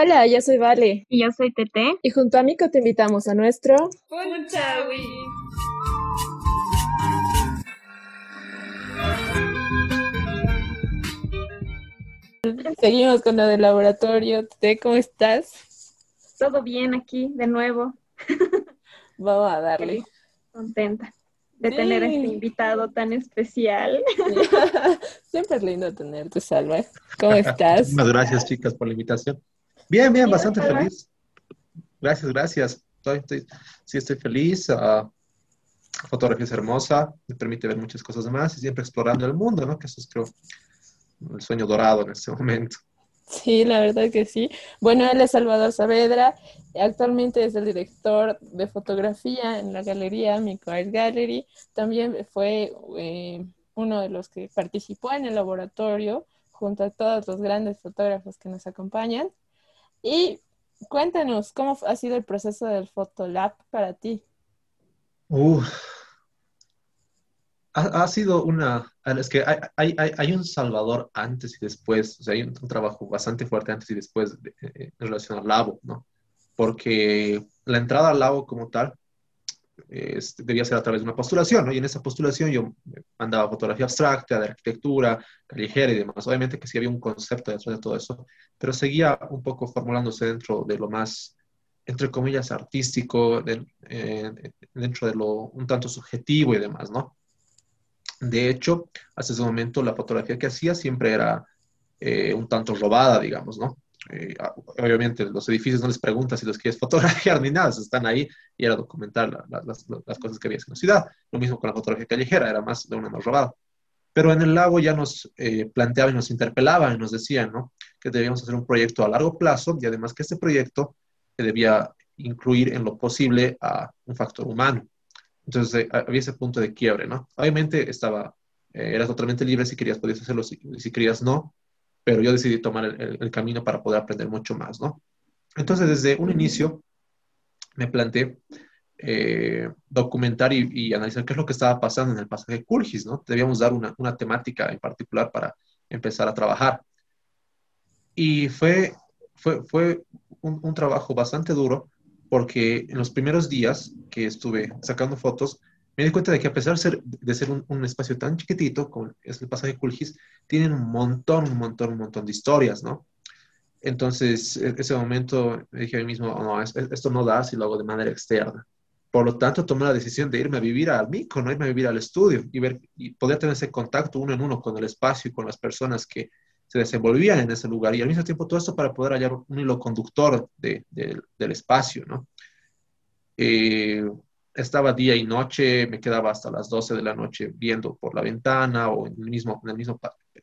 Hola, yo soy Vale. Y yo soy Tete. Y junto a Mico te invitamos a nuestro... Punchawi. Seguimos con lo del laboratorio. Tete, ¿cómo estás? Todo bien aquí, de nuevo. Vamos a darle. Contenta de tener a este invitado tan especial. Siempre es lindo tenerte, Salva. ¿Cómo estás? Muchas gracias, chicas, por la invitación. Bien, bien, bastante feliz. Gracias, gracias. Estoy, sí, estoy feliz. Uh, fotografía es hermosa, me permite ver muchas cosas más y siempre explorando el mundo, ¿no? Que eso es, creo, el sueño dorado en este momento. Sí, la verdad que sí. Bueno, él es Salvador Saavedra, actualmente es el director de fotografía en la galería Mico Art Gallery. También fue eh, uno de los que participó en el laboratorio junto a todos los grandes fotógrafos que nos acompañan. Y cuéntanos, ¿cómo ha sido el proceso del Photolab para ti? ha, sido una, es que hay, hay, hay, un Salvador antes y después, o sea, hay un, trabajo bastante fuerte antes y después eh, en relación al Labo, ¿no? Porque la entrada al Labo como tal debía ser a través de una postulación, ¿no? Y en esa postulación yo mandaba fotografía abstracta, de arquitectura, callejera y demás. Obviamente que sí había un concepto detrás de todo eso, pero seguía un poco formulándose dentro de lo más, entre comillas, artístico, eh, dentro de lo un tanto subjetivo y demás, ¿no? De hecho, hasta ese momento la fotografía que hacía siempre era eh, un tanto robada, digamos, ¿no? Eh, obviamente los edificios no les preguntan si los quieres fotografiar ni nada, están ahí y era documentar las, cosas que había en la ciudad. Lo mismo con la fotografía callejera, era más de una más robada. Pero en el lago ya nos eh, planteaban y nos interpelaban y nos decían ¿no? que debíamos hacer un proyecto a largo plazo y además que este proyecto debía incluir en lo posible a un factor humano. Entonces eh, había ese punto de quiebre, ¿no? Obviamente estaba, eh, eras totalmente libre si querías, podías hacerlo, si, si querías no, pero yo decidí tomar el, camino para poder aprender mucho más, ¿no? Entonces desde un inicio me planteé eh, documentar y, analizar qué es lo que estaba pasando en el pasaje Curgis, ¿no? Debíamos dar una, una temática en particular para empezar a trabajar. Y fue, fue, fue un, un trabajo bastante duro porque en los primeros días que estuve sacando fotos, me di cuenta de que a pesar de ser, de ser un, espacio tan chiquitito, como es el pasaje Culgis, tienen un montón, un montón, un montón de historias, ¿no? Entonces, en ese momento me dije a mí mismo, no, esto no da si lo hago de manera externa. Por lo tanto, tomé la decisión de irme a vivir al MICO, no irme a vivir al estudio y, ver, y poder tener ese contacto uno en uno con el espacio y con las personas que se desenvolvían en ese lugar y al mismo tiempo todo esto para poder hallar un hilo conductor de, del espacio, ¿no? Eh, estaba día y noche, me quedaba hasta las 12 de la noche viendo por la ventana o en el mismo, en el mismo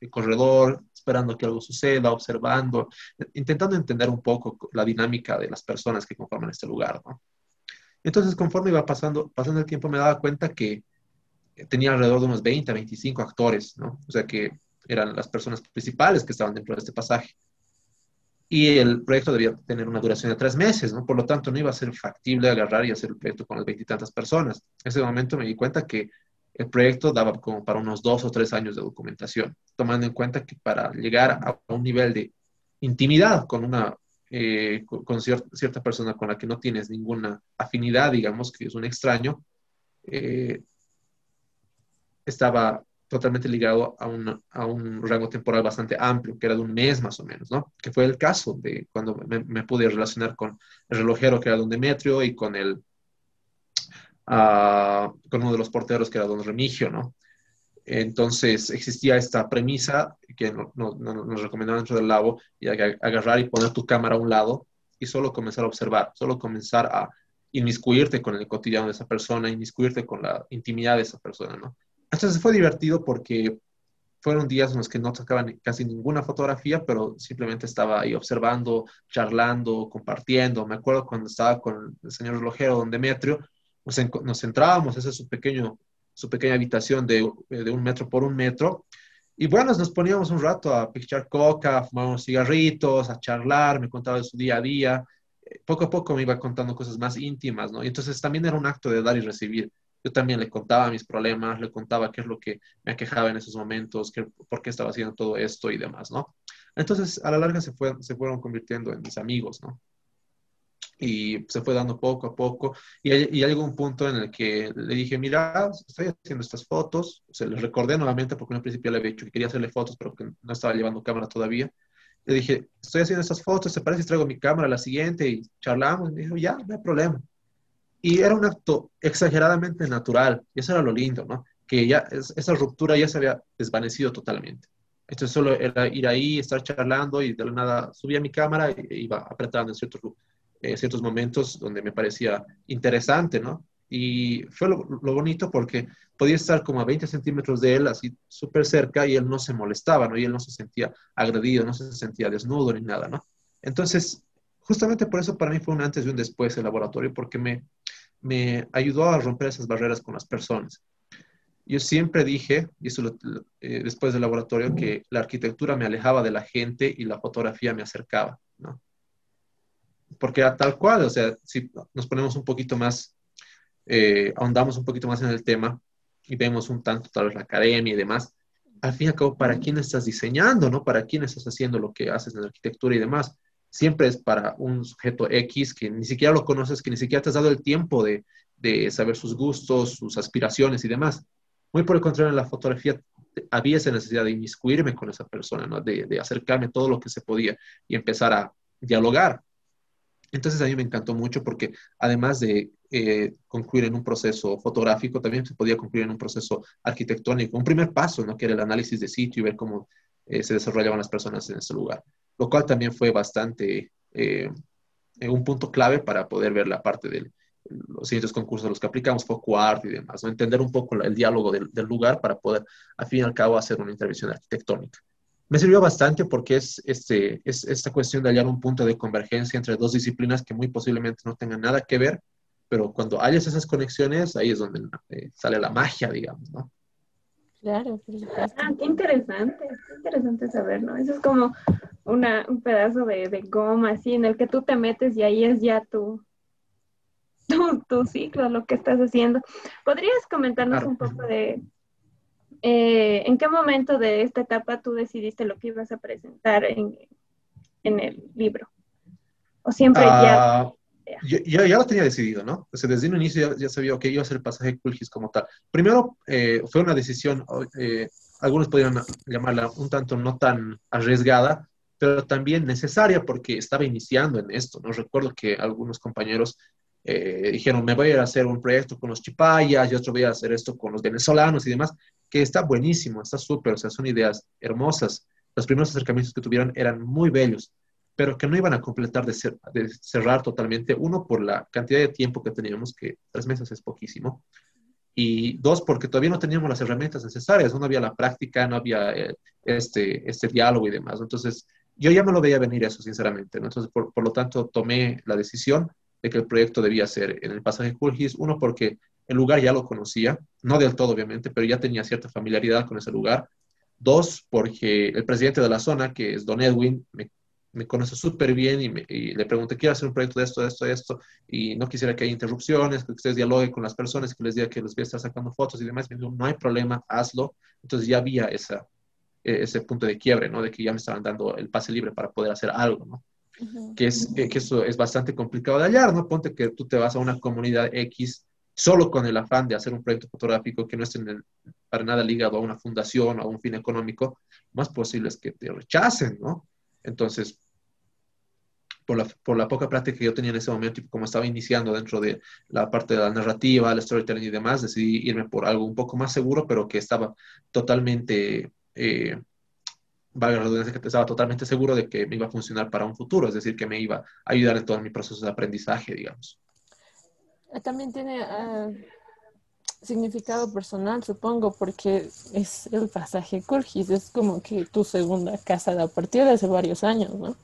corredor, esperando que algo suceda, observando, intentando entender un poco la dinámica de las personas que conforman este lugar, ¿no? Entonces, conforme iba pasando, pasando el tiempo, me daba cuenta que tenía alrededor de unos 20, 25 actores, ¿no? O sea que eran las personas principales que estaban dentro de este pasaje. Y el proyecto debía tener una duración de tres meses, ¿no? Por lo tanto, no iba a ser factible agarrar y hacer el proyecto con las veintitantas personas. En ese momento me di cuenta que el proyecto daba como para unos dos o tres años de documentación, tomando en cuenta que para llegar a un nivel de intimidad con una eh, con, cierta persona con la que no tienes ninguna afinidad, digamos que es un extraño, eh, estaba totalmente ligado a un, a un, rango temporal bastante amplio, que era de un mes más o menos, ¿no? Que fue el caso de cuando me, pude relacionar con el relojero, que era don Demetrio, y con el, uh, con uno de los porteros, que era don Remigio, ¿no? Entonces existía esta premisa que nos recomendaban dentro del lago, y agarrar y poner tu cámara a un lado y solo comenzar a observar, solo comenzar a inmiscuirte con el cotidiano de esa persona, inmiscuirte con la intimidad de esa persona, ¿no? Entonces fue divertido porque fueron días en los que no sacaban casi ninguna fotografía, pero simplemente estaba ahí observando, charlando, compartiendo. Me acuerdo cuando estaba con el señor relojero, don Demetrio, nos, nos centrábamos, esa es su, pequeño, su pequeña habitación de, de, un metro por un metro. Y bueno, nos poníamos un rato a pichar coca, a fumar unos cigarritos, a charlar, me contaba de su día a día. Poco a poco me iba contando cosas más íntimas, ¿no? Y entonces también era un acto de dar y recibir. Yo también le contaba mis problemas, le contaba qué es lo que me aquejaba en esos momentos, qué, por qué estaba haciendo todo esto y demás, ¿no? Entonces, a la larga se, fue, se fueron convirtiendo en mis amigos, ¿no? Y se fue dando poco a poco. Y, y llegó un punto en el que le dije, mira, estoy haciendo estas fotos. Se les recordé nuevamente porque en un principio le había dicho que quería hacerle fotos, pero que no estaba llevando cámara todavía. Le dije, estoy haciendo estas fotos, ¿te parece si traigo mi cámara la siguiente y charlamos? Y me dijo, ya, no hay problema. Y era un acto exageradamente natural, y eso era lo lindo, ¿no? Que ya esa ruptura ya se había desvanecido totalmente. Entonces solo era ir ahí, estar charlando y de la nada subía mi cámara e iba apretando en ciertos, eh, ciertos momentos donde me parecía interesante, ¿no? Y fue lo, lo, bonito porque podía estar como a 20 centímetros de él, así súper cerca, y él no se molestaba, ¿no? Y él no se sentía agredido, no se sentía desnudo ni nada, ¿no? Entonces, justamente por eso para mí fue un antes y un después el laboratorio, porque me, me ayudó a romper esas barreras con las personas. Yo siempre dije, y eso eh, después del laboratorio, que la arquitectura me alejaba de la gente y la fotografía me acercaba, ¿no? Porque era tal cual, o sea, si nos ponemos un poquito más, eh, ahondamos un poquito más en el tema y vemos un tanto tal vez la academia y demás, al fin y al cabo, ¿para quién estás diseñando, no? ¿Para quién estás haciendo lo que haces en la arquitectura y demás? Siempre es para un sujeto X que ni siquiera lo conoces, que ni siquiera te has dado el tiempo de, de saber sus gustos, sus aspiraciones y demás muy por el contrario, en la fotografía había esa necesidad de inmiscuirme con esa persona, de, de, acercarme todo lo que se podía y empezar a dialogar. Entonces a mí me encantó mucho porque además de eh, concluir en un proceso fotográfico, también se podía concluir en un proceso arquitectónico, un primer paso, ¿no? que era el análisis de sitio y ver cómo eh, se desarrollaban las personas en ese lugar, lo cual también fue bastante eh, un punto clave para poder ver la parte del, los siguientes concursos a los que aplicamos, poco arte y demás, ¿no? entender un poco el diálogo del, del, lugar para poder, al fin y al cabo, hacer una intervención arquitectónica. Me sirvió bastante porque es, este, es esta cuestión de hallar un punto de convergencia entre dos disciplinas que muy posiblemente no tengan nada que ver, pero cuando hayas esas conexiones, ahí es donde eh, sale la magia, digamos, ¿no? Claro, Ah, qué interesante, qué interesante saber, ¿no? Eso es como una, un pedazo de, de goma, así, en el que tú te metes y ahí es ya tu, tu, tu, ciclo, lo que estás haciendo. ¿Podrías comentarnos un poco de eh, en qué momento de esta etapa tú decidiste lo que ibas a presentar en, en el libro? ¿O siempre ya...? Uh, yo, yo, ya lo tenía decidido, ¿no? O sea, desde un inicio ya, ya sabía que iba a ser el pasaje Kulgis como tal. Primero, eh, fue una decisión, eh, algunos podrían llamarla un tanto no tan arriesgada, pero también necesaria porque estaba iniciando en esto, ¿no? Recuerdo que algunos compañeros eh, dijeron, me voy a ir a hacer un proyecto con los chipayas y otro voy a hacer esto con los venezolanos y demás, que está buenísimo, está súper, o sea, son ideas hermosas. Los primeros acercamientos que tuvieron eran muy bellos, pero que no iban a completar de, ser, de cerrar totalmente. Uno, por la cantidad de tiempo que teníamos, que tres meses es poquísimo. Y dos, porque todavía no teníamos las herramientas necesarias, no había la práctica, no había eh, este, este diálogo y demás. Entonces, yo ya me lo veía venir eso, sinceramente. ¿no? Entonces, por, por lo tanto, tomé la decisión de que el proyecto debía ser en el pasaje Kulgis, uno porque el lugar ya lo conocía, no del todo obviamente, pero ya tenía cierta familiaridad con ese lugar. Dos, porque el presidente de la zona, que es Don Edwin, me, me conoce súper bien y, me, y, le pregunté, quiero hacer un proyecto de esto, de esto, de esto, y no quisiera que haya interrupciones, que ustedes dialoguen con las personas, que les diga que les voy a estar sacando fotos y demás. Me dijo, no hay problema, hazlo. Entonces ya había esa, ese punto de quiebre, ¿no? De que ya me estaban dando el pase libre para poder hacer algo, ¿no? que, es, que eso es bastante complicado de hallar, ¿no? Ponte que tú te vas a una comunidad X solo con el afán de hacer un proyecto fotográfico que no esté para nada ligado a una fundación o a un fin económico, más posible es que te rechacen, ¿no? Entonces, por la, por la, poca práctica que yo tenía en ese momento y como estaba iniciando dentro de la parte de la narrativa, el storytelling y demás, decidí irme por algo un poco más seguro, pero que estaba totalmente eh, valga la redundancia, que estaba totalmente seguro de que me iba a funcionar para un futuro, es decir, que me iba a ayudar en todo mi proceso de aprendizaje, digamos. Ah, también tiene uh, significado personal, supongo, porque es el pasaje Kurgis, es como que tu segunda casa a partir de hace varios años, ¿no?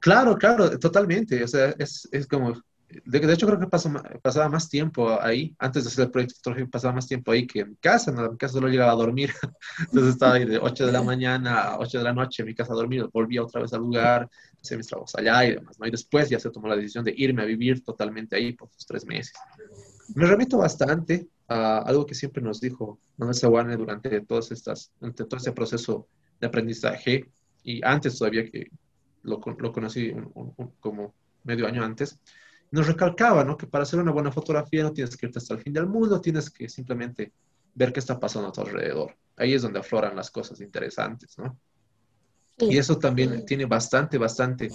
Claro, claro, totalmente. O sea, es, es como de, de, hecho, creo que pasó, pasaba más tiempo ahí, antes de hacer el proyecto fotográfico, pasaba más tiempo ahí que en mi casa. En mi casa solo llegaba a dormir. Entonces estaba ahí de 8 de la mañana a 8 de la noche en mi casa a dormir, volvía otra vez al lugar, hacía mis trabajos allá y demás. ¿no? Y después ya se tomó la decisión de irme a vivir totalmente ahí por esos tres meses. Me remito bastante a algo que siempre nos dijo Manuel Sawane durante, todas estas, durante todo este proceso de aprendizaje, y antes todavía que lo, lo conocí como medio año antes, nos recalcaba, ¿no? Que para hacer una buena fotografía no tienes que irte hasta el fin del mundo, tienes que simplemente ver qué está pasando a tu alrededor. Ahí es donde afloran las cosas interesantes, ¿no? Y eso también tiene bastante, bastante,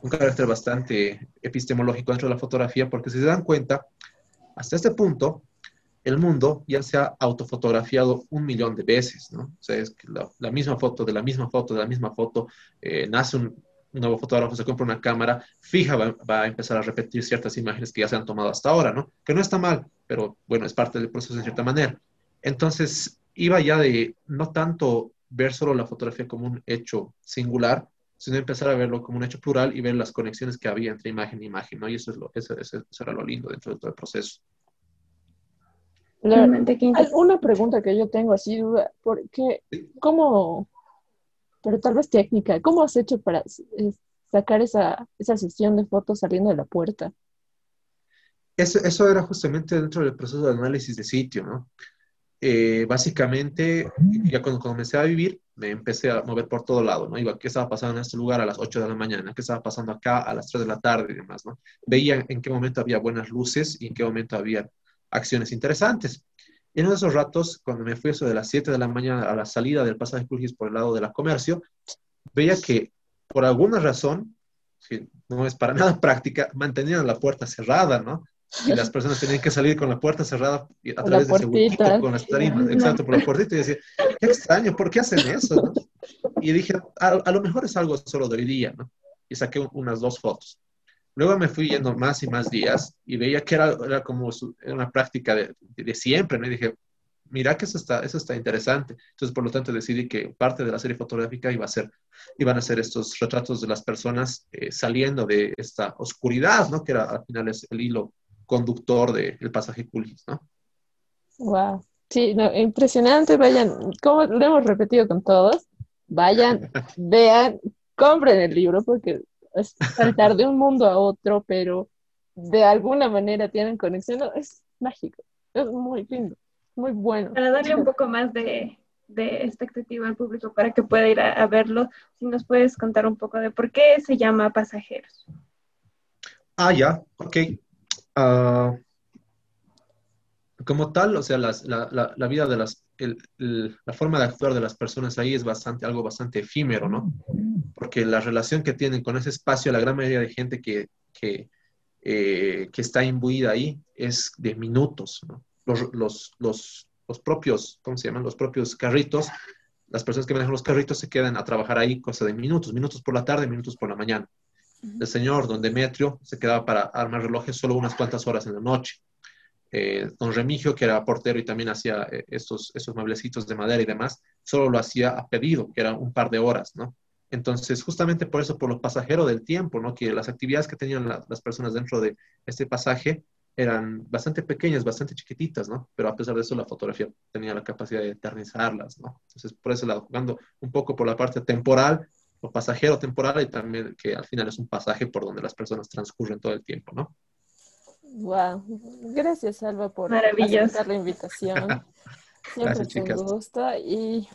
un carácter bastante epistemológico dentro de la fotografía, porque si se dan cuenta, hasta este punto, el mundo ya se ha autofotografiado un millón de veces, ¿no? O sea, es que la, misma foto, de la misma foto, de la misma foto, eh, nace un, nuevo fotógrafo, se compra una cámara, fija, va, va, a empezar a repetir ciertas imágenes que ya se han tomado hasta ahora, ¿no? Que no está mal, pero bueno, es parte del proceso en cierta manera. Entonces, iba ya de no tanto ver solo la fotografía como un hecho singular, sino empezar a verlo como un hecho plural y ver las conexiones que había entre imagen e imagen, ¿no? Y eso, es lo, eso, eso, era lo lindo dentro de todo el proceso. hay una pregunta que yo tengo así duda, porque ¿cómo, pero tal vez técnica, cómo has hecho para sacar esa, esa sesión de fotos saliendo de la puerta? Eso, eso era justamente dentro del proceso de análisis de sitio, ¿no? Eh, básicamente, ya cuando comencé a vivir, me empecé a mover por todo lado, ¿no? Iba, ¿qué estaba pasando en este lugar a las 8 de la mañana? ¿Qué estaba pasando acá a las 3 de la tarde y demás, ¿no? Veía en qué momento había buenas luces y en qué momento había acciones interesantes. Y en esos ratos, cuando me fui eso de las 7 de la mañana a la salida del pasaje Curgis por el lado de la comercio, veía que por alguna razón, que no es para nada práctica, mantenían la puerta cerrada, ¿no? y las personas tenían que salir con la puerta cerrada a través de ese huequito con las tarimas, exacto, por la puertita, y decía, qué extraño, ¿por qué hacen eso? Y dije, a, lo mejor es algo solo de hoy día, ¿no? Y saqué unas dos fotos. Luego me fui yendo más y más días y veía que era, era como una práctica de, de, siempre, ¿no? Y dije, mira que eso está, eso está interesante. Entonces, por lo tanto, decidí que parte de la serie fotográfica iba a ser, iban a ser estos retratos de las personas eh, saliendo de esta oscuridad, ¿no? Que era al final es el hilo conductor del pasaje Culgis, ¿no? Wow. Sí, impresionante, vayan, como lo hemos repetido con todos, vayan, vean, compren el libro porque es saltar de un mundo a otro, pero de alguna manera tienen conexión, es mágico, es muy lindo, muy bueno. Para darle un poco más de, de expectativa al público para que pueda ir a, verlo, si nos puedes contar un poco de por qué se llama Pasajeros. Ah, ya, ok. Uh, como tal, o sea, las, la, la, la, vida de las, el, el, la forma de actuar de las personas ahí es bastante, algo bastante efímero, ¿no? Porque la relación que tienen con ese espacio, la gran mayoría de gente que, que, eh, que está imbuida ahí es de minutos, ¿no? Los, los, los, los, propios, ¿cómo se llaman? Los propios carritos, las personas que manejan los carritos se quedan a trabajar ahí cosa de minutos, minutos por la tarde, minutos por la mañana. El señor don Demetrio se quedaba para armar relojes solo unas cuantas horas en la noche. Eh, don Remigio, que era portero y también hacía eh, estos, mueblecitos de madera y demás, solo lo hacía a pedido, que era un par de horas, ¿no? Entonces, justamente por eso, por lo pasajero del tiempo, ¿no? Que las actividades que tenían las personas dentro de este pasaje eran bastante pequeñas, bastante chiquititas, ¿no? Pero a pesar de eso, la fotografía tenía la capacidad de eternizarlas, ¿no? Entonces, por eso, jugando un poco por la parte temporal, lo pasajero temporal y también que al final es un pasaje por donde las personas transcurren todo el tiempo, ¿no? Wow, gracias Salva por aceptar la invitación. Siempre gracias, un gusto y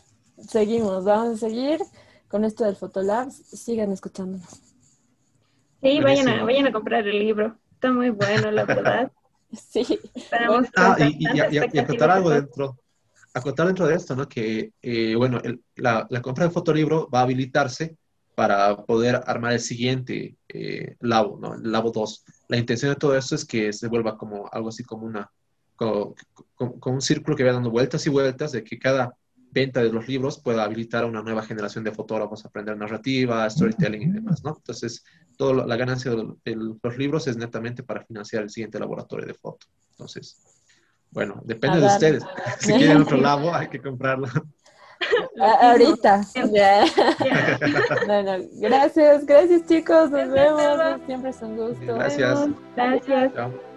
seguimos, vamos a seguir con esto del Fotolabs. Sigan escuchándonos. Sí, vayan a, vayan a comprar el libro. Está muy bueno, la verdad. sí. ah, y, y, y, y acotar algo dentro, acotar dentro de esto, ¿no? Que, eh, bueno, el, la, la, compra de fotolibro va a habilitarse para poder armar el siguiente eh, Labo, ¿no? El Labo 2. La intención de todo esto es que se vuelva como algo así como una, como, como, como un círculo que vaya dando vueltas y vueltas de que cada venta de los libros pueda habilitar a una nueva generación de fotógrafos a aprender narrativa, storytelling y demás, ¿no? Entonces, toda la ganancia de, de los libros es netamente para financiar el siguiente laboratorio de foto. Entonces, bueno, depende de ustedes. Si quieren otro labo, hay que comprarlo. ahorita. bueno, gracias, gracias chicos, nos vemos. Siempre es un gusto. Gracias. Gracias. Chao.